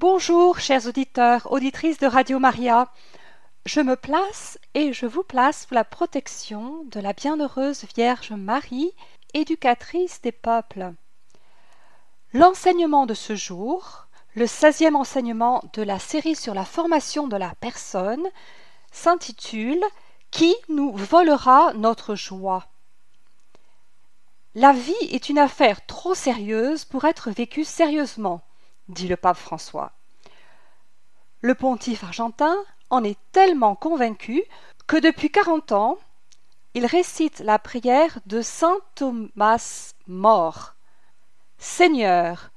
Bonjour, chers auditeurs, auditrices de Radio Maria. Je me place et je vous place sous la protection de la bienheureuse Vierge Marie, éducatrice des peuples. L'enseignement de ce jour, le seizième enseignement de la série sur la formation de la personne, s'intitule Qui nous volera notre joie? La vie est une affaire trop sérieuse pour être vécue sérieusement, dit le pape François. Le pontife argentin en est tellement convaincu que depuis quarante ans, il récite la prière de saint Thomas mort. Seigneur,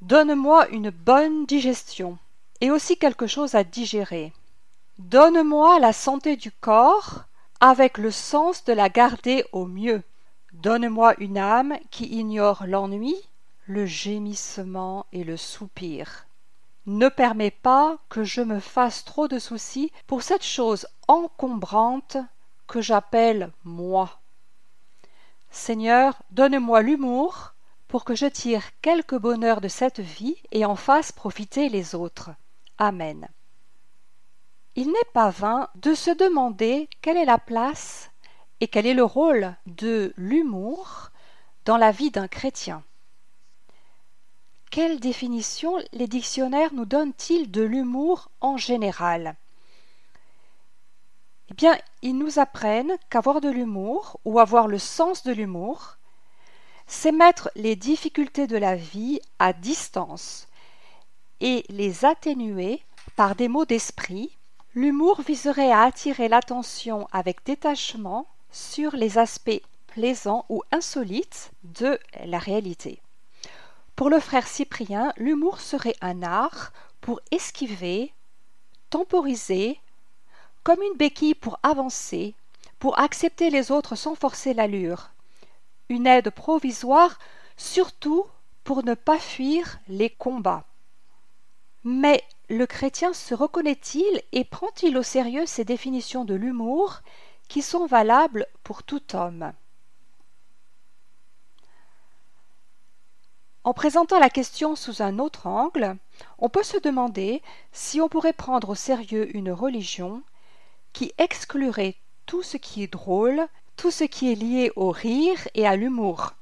donne-moi une bonne digestion et aussi quelque chose à digérer. Donne-moi la santé du corps avec le sens de la garder au mieux. Donne-moi une âme qui ignore l'ennui, le gémissement et le soupir. Ne permets pas que je me fasse trop de soucis pour cette chose encombrante que j'appelle moi. Seigneur, donne-moi l'humour pour que je tire quelque bonheur de cette vie et en fasse profiter les autres. Amen. Il n'est pas vain de se demander quelle est la place et quel est le rôle de l'humour dans la vie d'un chrétien. Quelle définition les dictionnaires nous donnent-ils de l'humour en général? Eh bien, ils nous apprennent qu'avoir de l'humour ou avoir le sens de l'humour, c'est mettre les difficultés de la vie à distance et les atténuer par des mots d'esprit. L'humour viserait à attirer l'attention avec détachement sur les aspects plaisants ou insolites de la réalité. Pour le frère Cyprien, l'humour serait un art pour esquiver, temporiser, comme une béquille pour avancer, pour accepter les autres sans forcer l'allure, une aide provisoire surtout pour ne pas fuir les combats. Mais le chrétien se reconnaît-il et prend-il au sérieux ces définitions de l'humour qui sont valables pour tout homme? En présentant la question sous un autre angle, on peut se demander si on pourrait prendre au sérieux une religion qui exclurait tout ce qui est drôle, tout ce qui est lié au rire et à l'humour.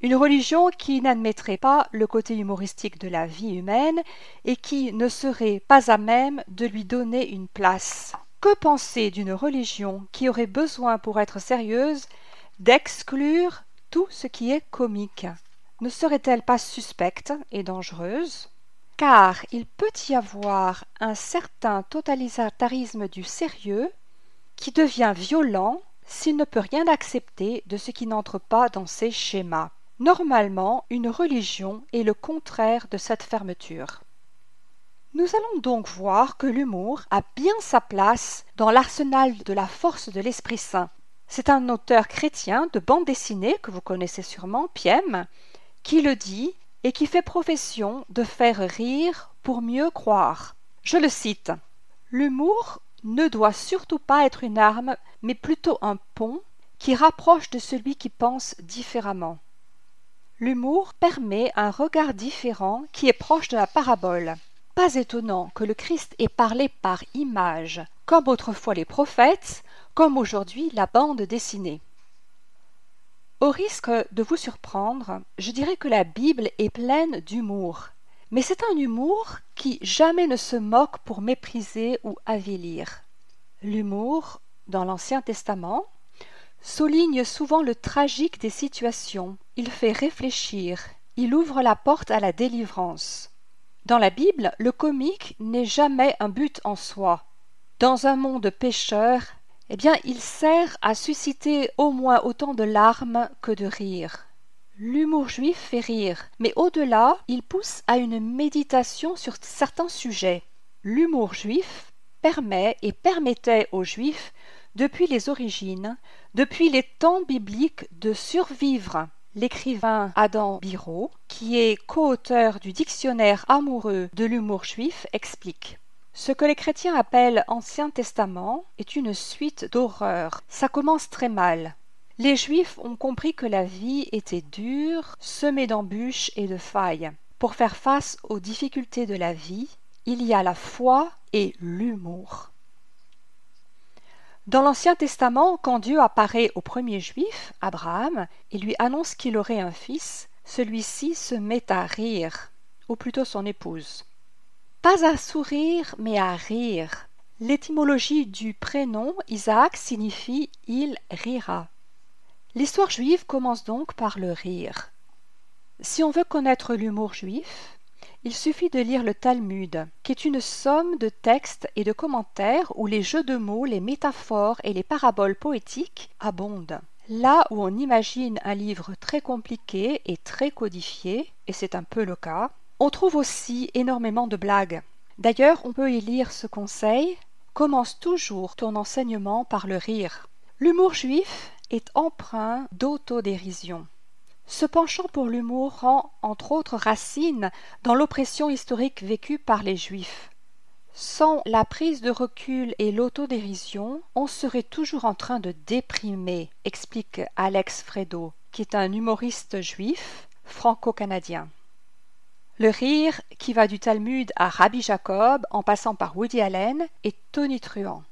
Une religion qui n'admettrait pas le côté humoristique de la vie humaine et qui ne serait pas à même de lui donner une place. Que penser d'une religion qui aurait besoin pour être sérieuse d'exclure tout ce qui est comique? Ne serait-elle pas suspecte et dangereuse? Car il peut y avoir un certain totalitarisme du sérieux qui devient violent s'il ne peut rien accepter de ce qui n'entre pas dans ses schémas. Normalement, une religion est le contraire de cette fermeture. Nous allons donc voir que l'humour a bien sa place dans l'arsenal de la force de l'Esprit Saint. C'est un auteur chrétien de bande dessinée que vous connaissez sûrement, Piem, qui le dit et qui fait profession de faire rire pour mieux croire. Je le cite. L'humour ne doit surtout pas être une arme, mais plutôt un pont qui rapproche de celui qui pense différemment. L'humour permet un regard différent qui est proche de la parabole. Pas étonnant que le Christ ait parlé par image, comme autrefois les prophètes, comme aujourd'hui la bande dessinée. Au risque de vous surprendre, je dirais que la Bible est pleine d'humour, mais c'est un humour qui jamais ne se moque pour mépriser ou avilir. L'humour, dans l'Ancien Testament, souligne souvent le tragique des situations, il fait réfléchir, il ouvre la porte à la délivrance. Dans la Bible, le comique n'est jamais un but en soi. Dans un monde pécheur, eh bien, il sert à susciter au moins autant de larmes que de rires. L'humour juif fait rire, mais au-delà, il pousse à une méditation sur certains sujets. L'humour juif permet et permettait aux juifs, depuis les origines, depuis les temps bibliques, de survivre. L'écrivain Adam Biro, qui est co-auteur du dictionnaire amoureux de l'humour juif, explique. Ce que les chrétiens appellent Ancien Testament est une suite d'horreurs. Ça commence très mal. Les Juifs ont compris que la vie était dure, semée d'embûches et de failles. pour faire face aux difficultés de la vie, il y a la foi et l'humour. Dans l'Ancien Testament, quand Dieu apparaît au premier juif, Abraham, et lui annonce qu'il aurait un fils, celui-ci se met à rire, ou plutôt son épouse. Pas à sourire, mais à rire. L'étymologie du prénom Isaac signifie il rira. L'histoire juive commence donc par le rire. Si on veut connaître l'humour juif, il suffit de lire le Talmud, qui est une somme de textes et de commentaires où les jeux de mots, les métaphores et les paraboles poétiques abondent. Là où on imagine un livre très compliqué et très codifié, et c'est un peu le cas, on trouve aussi énormément de blagues. D'ailleurs, on peut y lire ce conseil commence toujours ton enseignement par le rire. L'humour juif est empreint d'autodérision. Ce penchant pour l'humour rend entre autres racine dans l'oppression historique vécue par les Juifs. Sans la prise de recul et l'autodérision, on serait toujours en train de déprimer, explique Alex Fredo, qui est un humoriste juif franco-canadien. Le rire, qui va du Talmud à Rabbi Jacob en passant par Woody Allen, est tonitruant.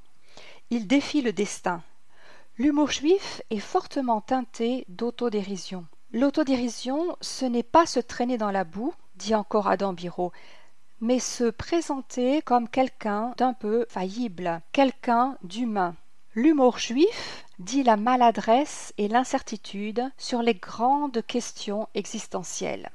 Il défie le destin. L'humour juif est fortement teinté d'autodérision. L'autodérision, ce n'est pas se traîner dans la boue, dit encore Adam Biro, mais se présenter comme quelqu'un d'un peu faillible, quelqu'un d'humain. L'humour juif dit la maladresse et l'incertitude sur les grandes questions existentielles.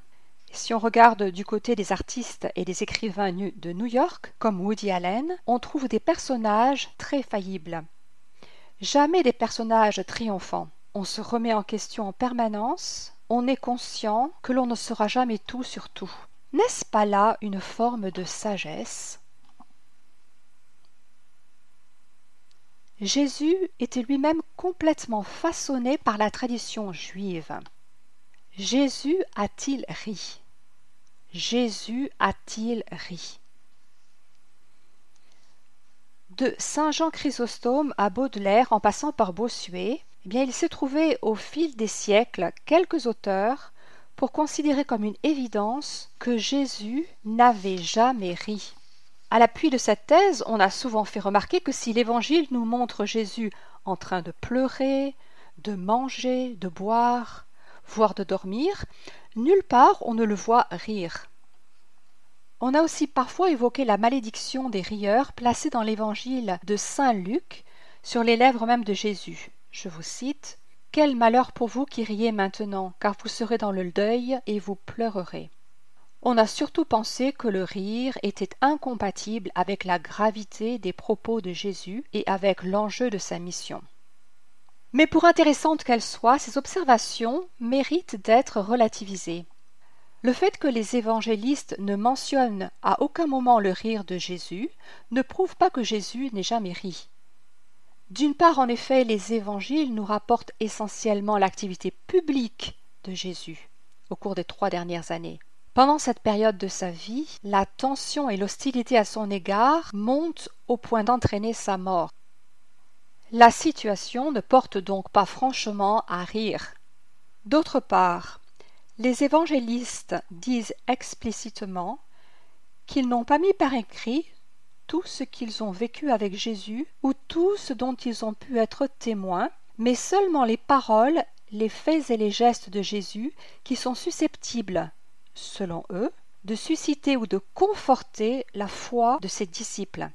Si on regarde du côté des artistes et des écrivains de New York, comme Woody Allen, on trouve des personnages très faillibles. Jamais des personnages triomphants on se remet en question en permanence, on est conscient que l'on ne sera jamais tout sur tout. N'est-ce pas là une forme de sagesse? Jésus était lui-même complètement façonné par la tradition juive. Jésus a-t-il ri? Jésus a-t-il ri? De Saint Jean Chrysostome à Baudelaire en passant par Bossuet, eh bien, il s'est trouvé au fil des siècles quelques auteurs pour considérer comme une évidence que Jésus n'avait jamais ri. À l'appui de cette thèse, on a souvent fait remarquer que si l'Évangile nous montre Jésus en train de pleurer, de manger, de boire, voire de dormir, nulle part on ne le voit rire. On a aussi parfois évoqué la malédiction des rieurs placée dans l'Évangile de Saint Luc sur les lèvres même de Jésus. Je vous cite Quel malheur pour vous qui riez maintenant, car vous serez dans le deuil et vous pleurerez. On a surtout pensé que le rire était incompatible avec la gravité des propos de Jésus et avec l'enjeu de sa mission. Mais pour intéressantes qu'elles soient, ces observations méritent d'être relativisées. Le fait que les évangélistes ne mentionnent à aucun moment le rire de Jésus ne prouve pas que Jésus n'ait jamais ri. D'une part, en effet, les évangiles nous rapportent essentiellement l'activité publique de Jésus au cours des trois dernières années. Pendant cette période de sa vie, la tension et l'hostilité à son égard montent au point d'entraîner sa mort. La situation ne porte donc pas franchement à rire. D'autre part, les évangélistes disent explicitement qu'ils n'ont pas mis par écrit tout ce qu'ils ont vécu avec Jésus ou tout ce dont ils ont pu être témoins, mais seulement les paroles, les faits et les gestes de Jésus qui sont susceptibles, selon eux, de susciter ou de conforter la foi de ses disciples.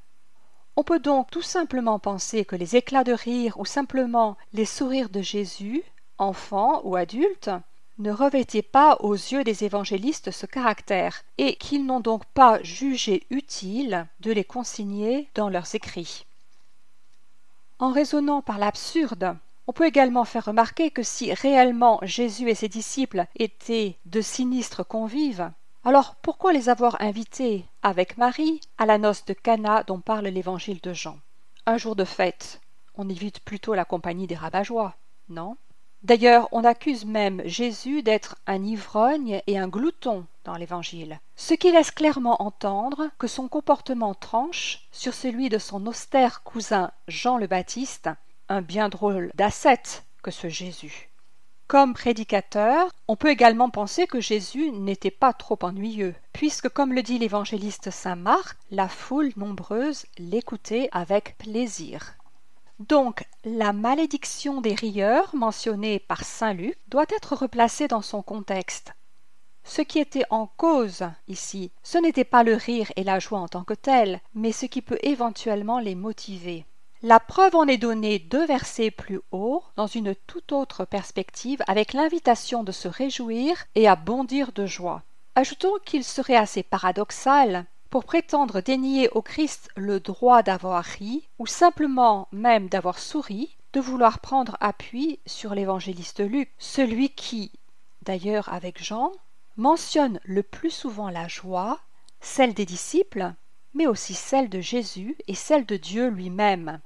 On peut donc tout simplement penser que les éclats de rire ou simplement les sourires de Jésus, enfant ou adulte, ne revêtaient pas aux yeux des évangélistes ce caractère, et qu'ils n'ont donc pas jugé utile de les consigner dans leurs écrits. En raisonnant par l'absurde, on peut également faire remarquer que si réellement Jésus et ses disciples étaient de sinistres convives, alors pourquoi les avoir invités avec Marie à la noce de Cana dont parle l'évangile de Jean? Un jour de fête, on évite plutôt la compagnie des rabat non? D'ailleurs, on accuse même Jésus d'être un ivrogne et un glouton dans l'Évangile, ce qui laisse clairement entendre que son comportement tranche sur celui de son austère cousin Jean le Baptiste, un bien drôle d'ascète que ce Jésus. Comme prédicateur, on peut également penser que Jésus n'était pas trop ennuyeux, puisque comme le dit l'évangéliste Saint Marc, la foule nombreuse l'écoutait avec plaisir. Donc, la malédiction des rieurs mentionnée par Saint Luc doit être replacée dans son contexte. Ce qui était en cause ici, ce n'était pas le rire et la joie en tant que tels, mais ce qui peut éventuellement les motiver. La preuve en est donnée deux versets plus haut, dans une toute autre perspective, avec l'invitation de se réjouir et à bondir de joie. Ajoutons qu'il serait assez paradoxal, pour prétendre dénier au Christ le droit d'avoir ri, ou simplement même d'avoir souri, de vouloir prendre appui sur l'évangéliste Luc, celui qui, d'ailleurs avec Jean, mentionne le plus souvent la joie, celle des disciples, mais aussi celle de Jésus et celle de Dieu lui-même.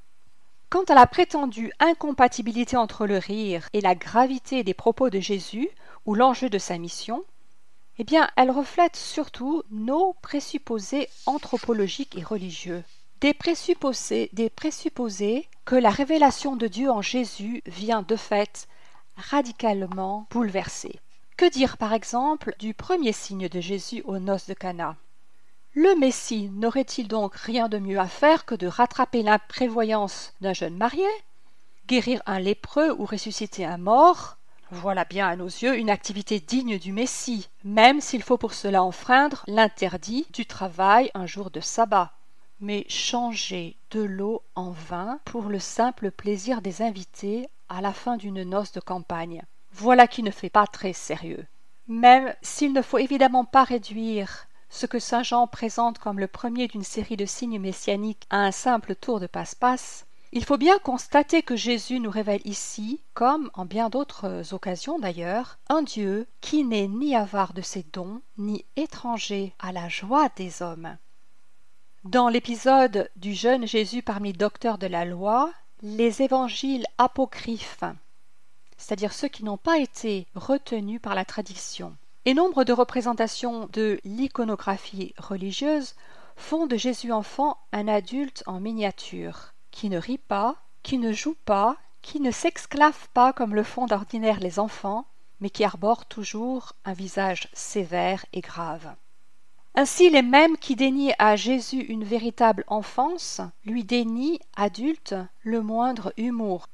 Quant à la prétendue incompatibilité entre le rire et la gravité des propos de Jésus ou l'enjeu de sa mission, eh bien, elle reflète surtout nos présupposés anthropologiques et religieux. Des présupposés, des présupposés que la révélation de Dieu en Jésus vient de fait radicalement bouleverser. Que dire par exemple du premier signe de Jésus aux noces de Cana? Le Messie n'aurait-il donc rien de mieux à faire que de rattraper l'imprévoyance d'un jeune marié Guérir un lépreux ou ressusciter un mort? Voilà bien à nos yeux une activité digne du Messie, même s'il faut pour cela enfreindre l'interdit du travail un jour de sabbat. Mais changer de l'eau en vin pour le simple plaisir des invités à la fin d'une noce de campagne. Voilà qui ne fait pas très sérieux. Même s'il ne faut évidemment pas réduire ce que saint Jean présente comme le premier d'une série de signes messianiques à un simple tour de passe-passe, il faut bien constater que Jésus nous révèle ici, comme en bien d'autres occasions d'ailleurs, un Dieu qui n'est ni avare de ses dons, ni étranger à la joie des hommes. Dans l'épisode du jeune Jésus parmi docteurs de la loi, les évangiles apocryphes, c'est-à-dire ceux qui n'ont pas été retenus par la tradition, et nombre de représentations de l'iconographie religieuse font de Jésus enfant un adulte en miniature, qui ne rit pas, qui ne joue pas, qui ne s'exclave pas comme le font d'ordinaire les enfants, mais qui arbore toujours un visage sévère et grave. Ainsi les mêmes qui dénient à Jésus une véritable enfance lui dénient, adulte, le moindre humour.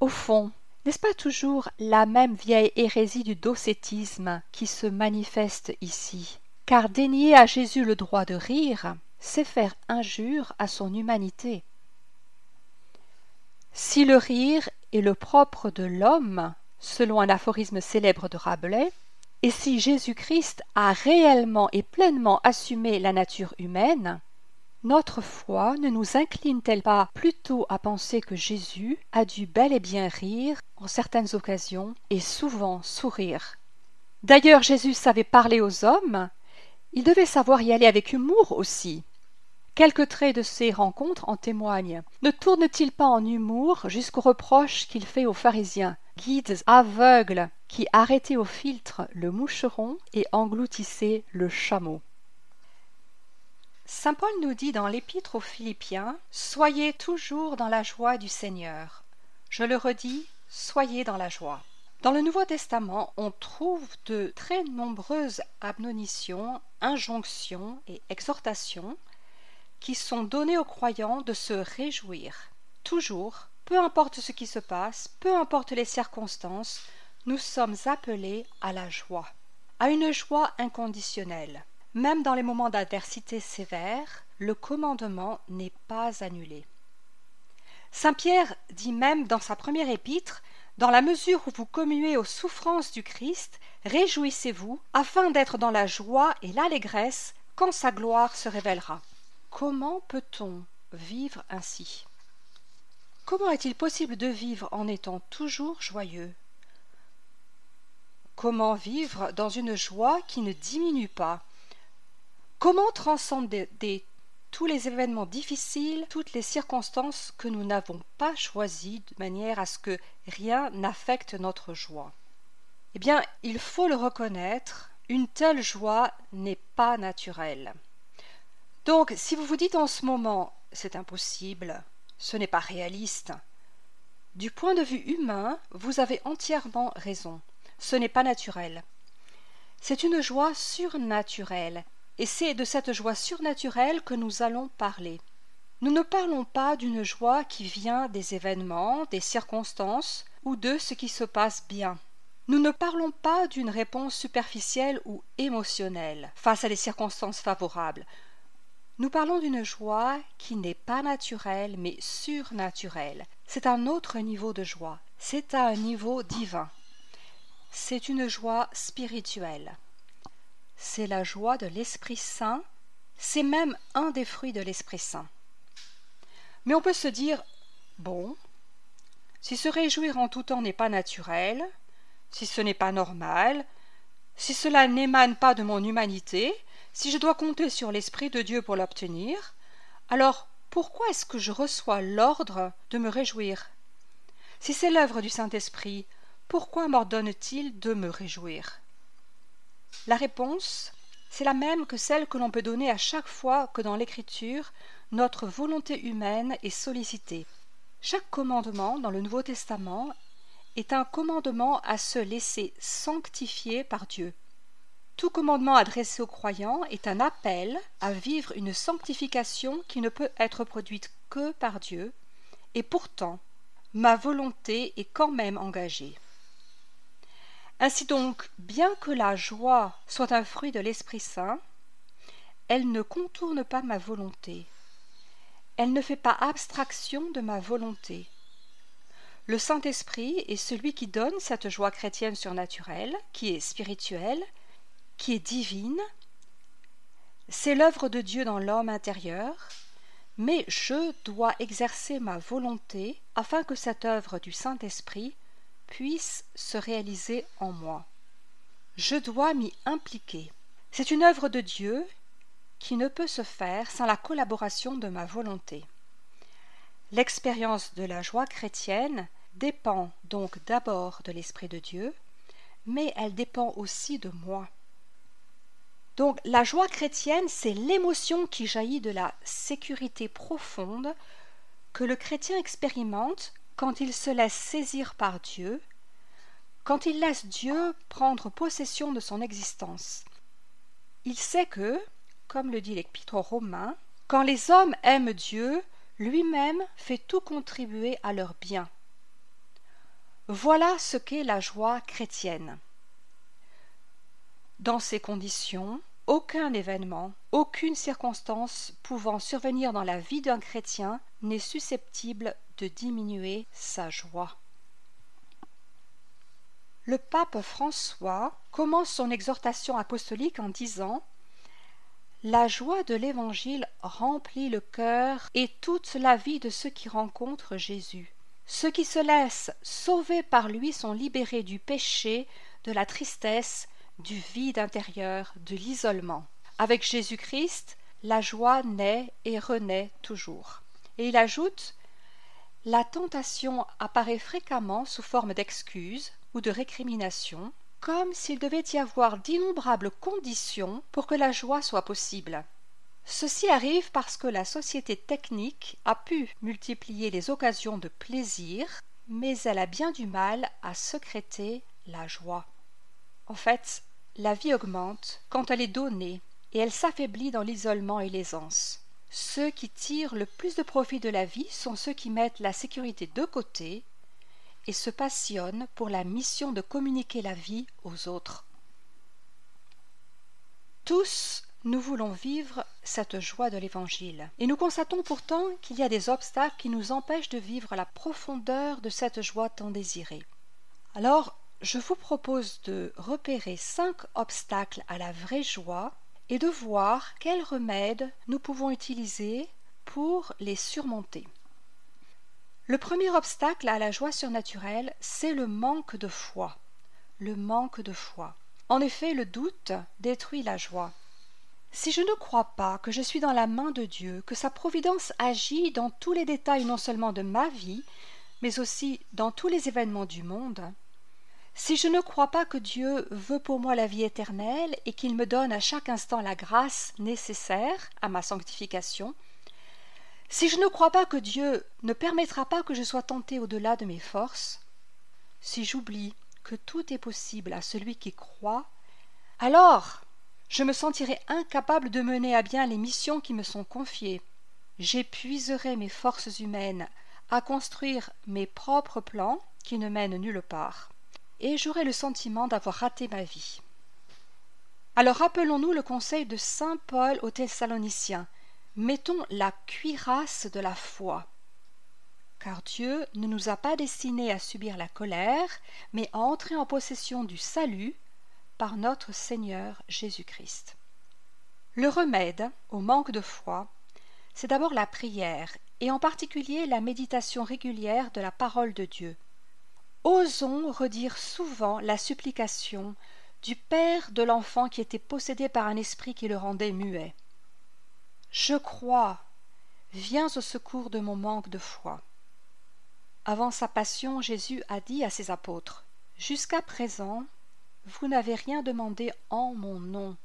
Au fond, n'est-ce pas toujours la même vieille hérésie du docétisme qui se manifeste ici? Car dénier à Jésus le droit de rire, c'est faire injure à son humanité. Si le rire est le propre de l'homme, selon un aphorisme célèbre de Rabelais, et si Jésus-Christ a réellement et pleinement assumé la nature humaine, notre foi ne nous incline-t-elle pas plutôt à penser que Jésus a dû bel et bien rire en certaines occasions et souvent sourire? D'ailleurs Jésus savait parler aux hommes, il devait savoir y aller avec humour aussi. Quelques traits de ces rencontres en témoignent. Ne tourne-t-il pas en humour jusqu'aux reproches qu'il fait aux pharisiens, guides aveugles qui arrêtaient au filtre le moucheron et engloutissaient le chameau Saint Paul nous dit dans l'Épître aux Philippiens Soyez toujours dans la joie du Seigneur. Je le redis, soyez dans la joie. Dans le Nouveau Testament, on trouve de très nombreuses admonitions, injonctions et exhortations qui sont données aux croyants de se réjouir. Toujours, peu importe ce qui se passe, peu importe les circonstances, nous sommes appelés à la joie, à une joie inconditionnelle. Même dans les moments d'adversité sévère, le commandement n'est pas annulé. Saint Pierre dit même dans sa première épître Dans la mesure où vous commuez aux souffrances du Christ, réjouissez-vous, afin d'être dans la joie et l'allégresse quand sa gloire se révélera. Comment peut-on vivre ainsi? Comment est-il possible de vivre en étant toujours joyeux? Comment vivre dans une joie qui ne diminue pas? Comment transcender tous les événements difficiles, toutes les circonstances que nous n'avons pas choisies de manière à ce que rien n'affecte notre joie? Eh bien, il faut le reconnaître, une telle joie n'est pas naturelle. Donc, si vous vous dites en ce moment c'est impossible, ce n'est pas réaliste, du point de vue humain, vous avez entièrement raison. ce n'est pas naturel. C'est une joie surnaturelle, et c'est de cette joie surnaturelle que nous allons parler. Nous ne parlons pas d'une joie qui vient des événements, des circonstances ou de ce qui se passe bien. Nous ne parlons pas d'une réponse superficielle ou émotionnelle face à des circonstances favorables. Nous parlons d'une joie qui n'est pas naturelle mais surnaturelle. C'est un autre niveau de joie. C'est un niveau divin. C'est une joie spirituelle. C'est la joie de l'Esprit Saint. C'est même un des fruits de l'Esprit Saint. Mais on peut se dire bon, si se réjouir en tout temps n'est pas naturel, si ce n'est pas normal, si cela n'émane pas de mon humanité, si je dois compter sur l'Esprit de Dieu pour l'obtenir, alors pourquoi est-ce que je reçois l'ordre de me réjouir? Si c'est l'œuvre du Saint-Esprit, pourquoi m'ordonne-t-il de me réjouir? La réponse, c'est la même que celle que l'on peut donner à chaque fois que dans l'Écriture notre volonté humaine est sollicitée. Chaque commandement dans le Nouveau Testament est un commandement à se laisser sanctifier par Dieu. Tout commandement adressé aux croyants est un appel à vivre une sanctification qui ne peut être produite que par Dieu, et pourtant ma volonté est quand même engagée. Ainsi donc, bien que la joie soit un fruit de l'Esprit Saint, elle ne contourne pas ma volonté, elle ne fait pas abstraction de ma volonté. Le Saint-Esprit est celui qui donne cette joie chrétienne surnaturelle, qui est spirituelle, qui est divine. C'est l'œuvre de Dieu dans l'homme intérieur, mais je dois exercer ma volonté afin que cette œuvre du Saint-Esprit puisse se réaliser en moi. Je dois m'y impliquer. C'est une œuvre de Dieu qui ne peut se faire sans la collaboration de ma volonté. L'expérience de la joie chrétienne dépend donc d'abord de l'Esprit de Dieu, mais elle dépend aussi de moi. Donc la joie chrétienne, c'est l'émotion qui jaillit de la sécurité profonde que le chrétien expérimente quand il se laisse saisir par Dieu, quand il laisse Dieu prendre possession de son existence. Il sait que, comme le dit l'Épître aux Romains, quand les hommes aiment Dieu, lui-même fait tout contribuer à leur bien. Voilà ce qu'est la joie chrétienne. Dans ces conditions, aucun événement, aucune circonstance pouvant survenir dans la vie d'un chrétien n'est susceptible de diminuer sa joie. Le pape François commence son exhortation apostolique en disant la joie de l'Évangile remplit le cœur et toute la vie de ceux qui rencontrent Jésus. Ceux qui se laissent sauver par lui sont libérés du péché, de la tristesse, du vide intérieur, de l'isolement. Avec Jésus-Christ, la joie naît et renaît toujours. Et il ajoute La tentation apparaît fréquemment sous forme d'excuses ou de récriminations, comme s'il devait y avoir d'innombrables conditions pour que la joie soit possible. Ceci arrive parce que la société technique a pu multiplier les occasions de plaisir, mais elle a bien du mal à secréter la joie. En fait, la vie augmente quand elle est donnée et elle s'affaiblit dans l'isolement et l'aisance. Ceux qui tirent le plus de profit de la vie sont ceux qui mettent la sécurité de côté et se passionne pour la mission de communiquer la vie aux autres. Tous, nous voulons vivre cette joie de l'Évangile, et nous constatons pourtant qu'il y a des obstacles qui nous empêchent de vivre la profondeur de cette joie tant désirée. Alors, je vous propose de repérer cinq obstacles à la vraie joie et de voir quels remèdes nous pouvons utiliser pour les surmonter. Le premier obstacle à la joie surnaturelle, c'est le manque de foi. Le manque de foi. En effet, le doute détruit la joie. Si je ne crois pas que je suis dans la main de Dieu, que sa providence agit dans tous les détails non seulement de ma vie, mais aussi dans tous les événements du monde, si je ne crois pas que Dieu veut pour moi la vie éternelle et qu'il me donne à chaque instant la grâce nécessaire à ma sanctification, si je ne crois pas que Dieu ne permettra pas que je sois tenté au-delà de mes forces, si j'oublie que tout est possible à celui qui croit, alors je me sentirai incapable de mener à bien les missions qui me sont confiées. J'épuiserai mes forces humaines à construire mes propres plans qui ne mènent nulle part, et j'aurai le sentiment d'avoir raté ma vie. Alors rappelons-nous le conseil de saint Paul aux Thessaloniciens. Mettons la cuirasse de la foi. Car Dieu ne nous a pas destinés à subir la colère, mais à entrer en possession du salut par notre Seigneur Jésus-Christ. Le remède au manque de foi, c'est d'abord la prière, et en particulier la méditation régulière de la parole de Dieu. Osons redire souvent la supplication du père de l'enfant qui était possédé par un esprit qui le rendait muet. Je crois, viens au secours de mon manque de foi. Avant sa passion, Jésus a dit à ses apôtres Jusqu'à présent, vous n'avez rien demandé en mon nom.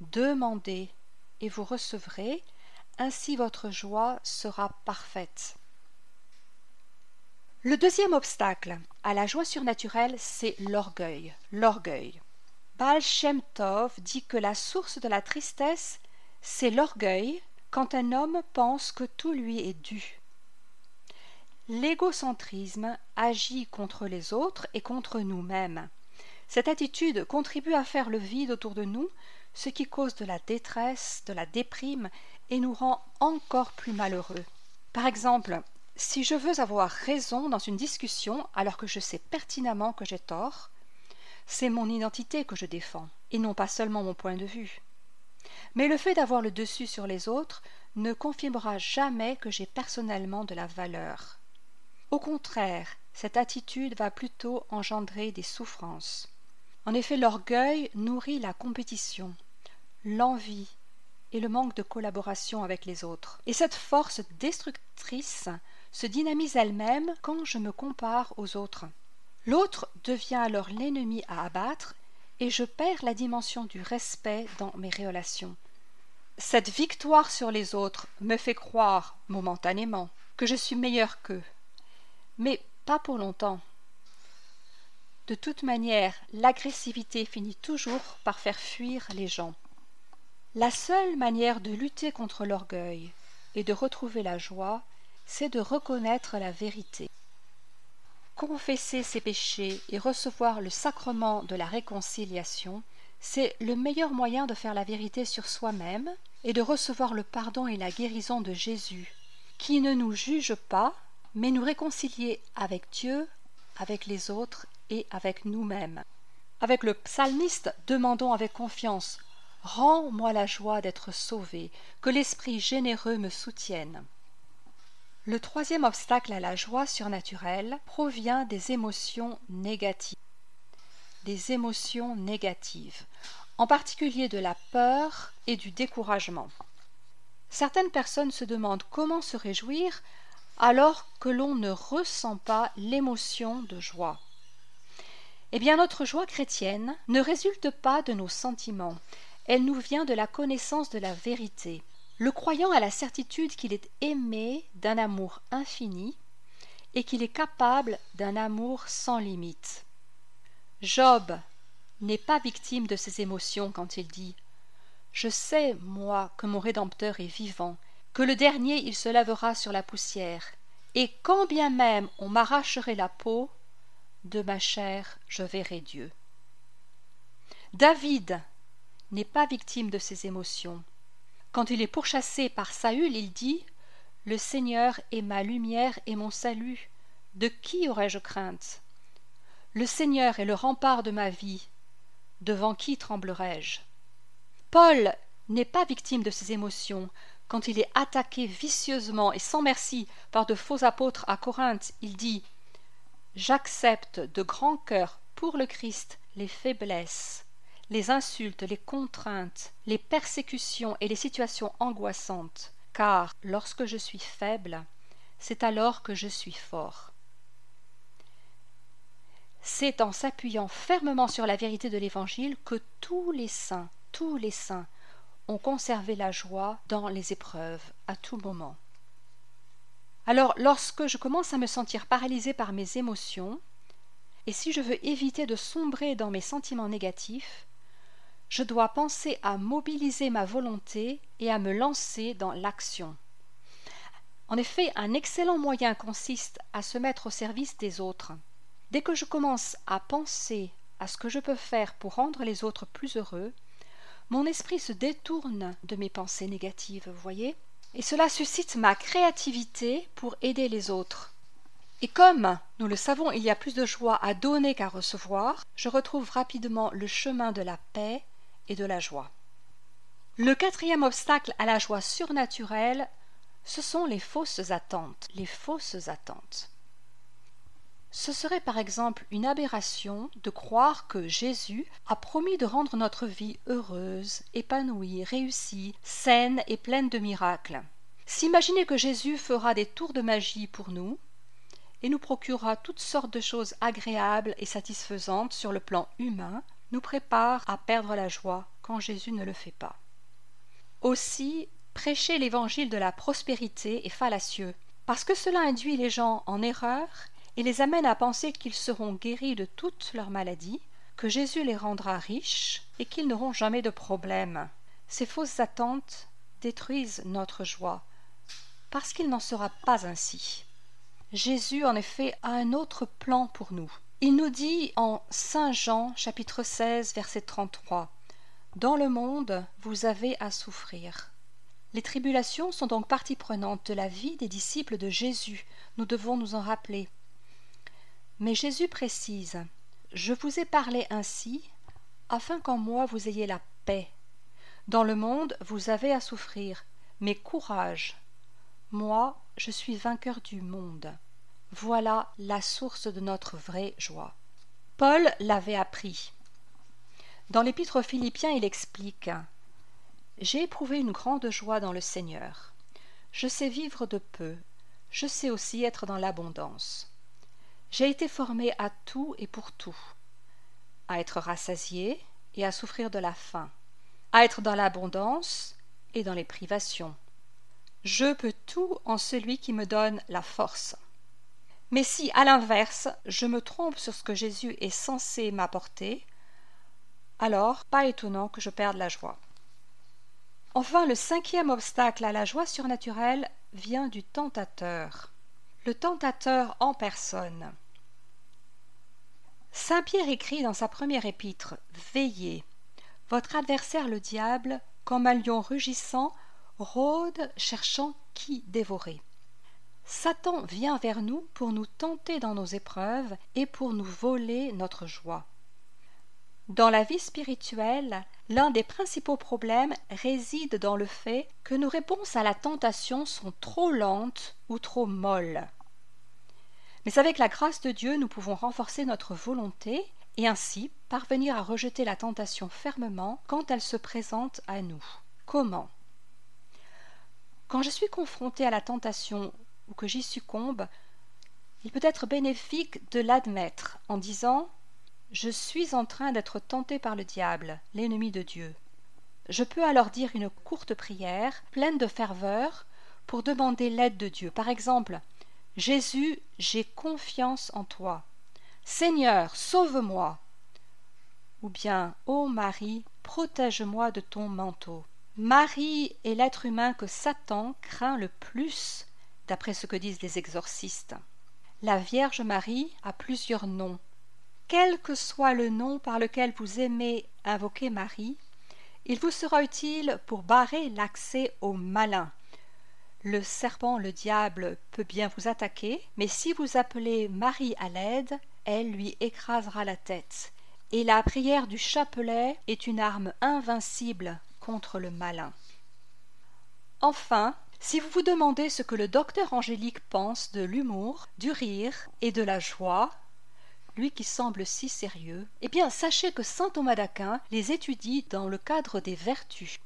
Demandez, et vous recevrez, ainsi votre joie sera parfaite. Le deuxième obstacle à la joie surnaturelle, c'est l'orgueil. L'orgueil. Baal Shem Tov dit que la source de la tristesse, c'est l'orgueil quand un homme pense que tout lui est dû. L'égocentrisme agit contre les autres et contre nous-mêmes. Cette attitude contribue à faire le vide autour de nous, ce qui cause de la détresse, de la déprime et nous rend encore plus malheureux. Par exemple, si je veux avoir raison dans une discussion alors que je sais pertinemment que j'ai tort, c'est mon identité que je défends, et non pas seulement mon point de vue. Mais le fait d'avoir le dessus sur les autres ne confirmera jamais que j'ai personnellement de la valeur. Au contraire, cette attitude va plutôt engendrer des souffrances. En effet, l'orgueil nourrit la compétition, l'envie et le manque de collaboration avec les autres. Et cette force destructrice se dynamise elle-même quand je me compare aux autres. L'autre devient alors l'ennemi à abattre et je perds la dimension du respect dans mes relations. Cette victoire sur les autres me fait croire, momentanément, que je suis meilleur qu'eux. Mais pas pour longtemps. De toute manière, l'agressivité finit toujours par faire fuir les gens. La seule manière de lutter contre l'orgueil et de retrouver la joie, c'est de reconnaître la vérité. Confesser ses péchés et recevoir le sacrement de la réconciliation, c'est le meilleur moyen de faire la vérité sur soi-même et de recevoir le pardon et la guérison de Jésus, qui ne nous juge pas, mais nous réconcilier avec Dieu, avec les autres et avec nous-mêmes. Avec le psalmiste, demandons avec confiance Rends-moi la joie d'être sauvé, que l'Esprit généreux me soutienne. Le troisième obstacle à la joie surnaturelle provient des émotions négatives. Des émotions négatives, en particulier de la peur et du découragement. Certaines personnes se demandent comment se réjouir alors que l'on ne ressent pas l'émotion de joie. Eh bien, notre joie chrétienne ne résulte pas de nos sentiments, elle nous vient de la connaissance de la vérité. Le croyant a la certitude qu'il est aimé d'un amour infini et qu'il est capable d'un amour sans limite. Job n'est pas victime de ses émotions quand il dit Je sais, moi, que mon Rédempteur est vivant, que le dernier il se lavera sur la poussière, et quand bien même on m'arracherait la peau, de ma chair je verrai Dieu. David n'est pas victime de ses émotions. Quand il est pourchassé par Saül, il dit Le Seigneur est ma lumière et mon salut. De qui aurais-je crainte? Le Seigneur est le rempart de ma vie. Devant qui tremblerai-je? Paul n'est pas victime de ses émotions. Quand il est attaqué vicieusement et sans merci par de faux apôtres à Corinthe, il dit J'accepte de grand cœur pour le Christ les faiblesses, les insultes, les contraintes, les persécutions et les situations angoissantes, car lorsque je suis faible, c'est alors que je suis fort. C'est en s'appuyant fermement sur la vérité de l'Évangile que tous les saints, tous les saints, ont conservé la joie dans les épreuves à tout moment. Alors, lorsque je commence à me sentir paralysé par mes émotions, et si je veux éviter de sombrer dans mes sentiments négatifs, je dois penser à mobiliser ma volonté et à me lancer dans l'action. En effet, un excellent moyen consiste à se mettre au service des autres. Dès que je commence à penser à ce que je peux faire pour rendre les autres plus heureux, mon esprit se détourne de mes pensées négatives, vous voyez Et cela suscite ma créativité pour aider les autres. Et comme, nous le savons, il y a plus de joie à donner qu'à recevoir, je retrouve rapidement le chemin de la paix de la joie. Le quatrième obstacle à la joie surnaturelle, ce sont les fausses attentes. Les fausses attentes. Ce serait par exemple une aberration de croire que Jésus a promis de rendre notre vie heureuse, épanouie, réussie, saine et pleine de miracles. S'imaginer que Jésus fera des tours de magie pour nous et nous procurera toutes sortes de choses agréables et satisfaisantes sur le plan humain nous prépare à perdre la joie quand Jésus ne le fait pas. Aussi, prêcher l'évangile de la prospérité est fallacieux, parce que cela induit les gens en erreur et les amène à penser qu'ils seront guéris de toutes leurs maladies, que Jésus les rendra riches et qu'ils n'auront jamais de problème. Ces fausses attentes détruisent notre joie, parce qu'il n'en sera pas ainsi. Jésus, en effet, a un autre plan pour nous. Il nous dit en Saint Jean chapitre 16 verset 33 Dans le monde, vous avez à souffrir. Les tribulations sont donc partie prenante de la vie des disciples de Jésus. Nous devons nous en rappeler. Mais Jésus précise Je vous ai parlé ainsi, afin qu'en moi vous ayez la paix. Dans le monde vous avez à souffrir, mais courage. Moi, je suis vainqueur du monde. Voilà la source de notre vraie joie. Paul l'avait appris. Dans l'épître aux Philippiens, il explique J'ai éprouvé une grande joie dans le Seigneur. Je sais vivre de peu, je sais aussi être dans l'abondance. J'ai été formé à tout et pour tout, à être rassasié et à souffrir de la faim, à être dans l'abondance et dans les privations. Je peux tout en celui qui me donne la force. Mais si, à l'inverse, je me trompe sur ce que Jésus est censé m'apporter, alors pas étonnant que je perde la joie. Enfin, le cinquième obstacle à la joie surnaturelle vient du tentateur le tentateur en personne. Saint Pierre écrit dans sa première épître Veillez, votre adversaire le diable, comme un lion rugissant, rôde cherchant qui dévorer. Satan vient vers nous pour nous tenter dans nos épreuves et pour nous voler notre joie. Dans la vie spirituelle, l'un des principaux problèmes réside dans le fait que nos réponses à la tentation sont trop lentes ou trop molles. Mais avec la grâce de Dieu, nous pouvons renforcer notre volonté et ainsi parvenir à rejeter la tentation fermement quand elle se présente à nous. Comment? Quand je suis confronté à la tentation que j'y succombe, il peut être bénéfique de l'admettre en disant Je suis en train d'être tenté par le diable, l'ennemi de Dieu. Je peux alors dire une courte prière, pleine de ferveur, pour demander l'aide de Dieu. Par exemple, Jésus, j'ai confiance en toi. Seigneur, sauve-moi. Ou bien, Ô Marie, protège-moi de ton manteau. Marie est l'être humain que Satan craint le plus, d'après ce que disent les exorcistes. La Vierge Marie a plusieurs noms. Quel que soit le nom par lequel vous aimez invoquer Marie, il vous sera utile pour barrer l'accès au malin, le serpent, le diable, peut bien vous attaquer, mais si vous appelez Marie à l'aide, elle lui écrasera la tête. Et la prière du chapelet est une arme invincible contre le malin. Enfin, si vous vous demandez ce que le docteur Angélique pense de l'humour, du rire et de la joie, lui qui semble si sérieux, eh bien sachez que saint Thomas d'Aquin les étudie dans le cadre des vertus.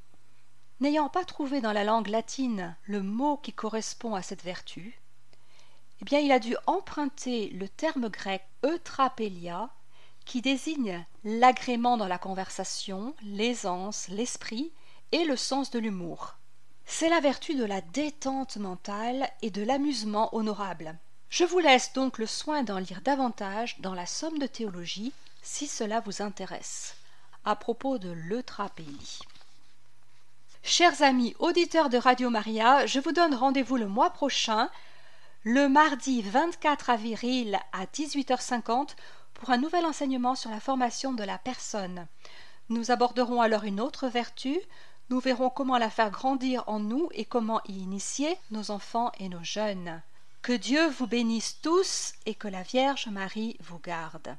N'ayant pas trouvé dans la langue latine le mot qui correspond à cette vertu, eh bien il a dû emprunter le terme grec eutrapelia qui désigne l'agrément dans la conversation, l'aisance, l'esprit et le sens de l'humour. C'est la vertu de la détente mentale et de l'amusement honorable. Je vous laisse donc le soin d'en lire davantage dans la somme de théologie, si cela vous intéresse, à propos de l'eutrapélie. Chers amis auditeurs de Radio Maria, je vous donne rendez-vous le mois prochain, le mardi 24 avril à 18h50 pour un nouvel enseignement sur la formation de la personne. Nous aborderons alors une autre vertu, nous verrons comment la faire grandir en nous et comment y initier nos enfants et nos jeunes. Que Dieu vous bénisse tous et que la Vierge Marie vous garde.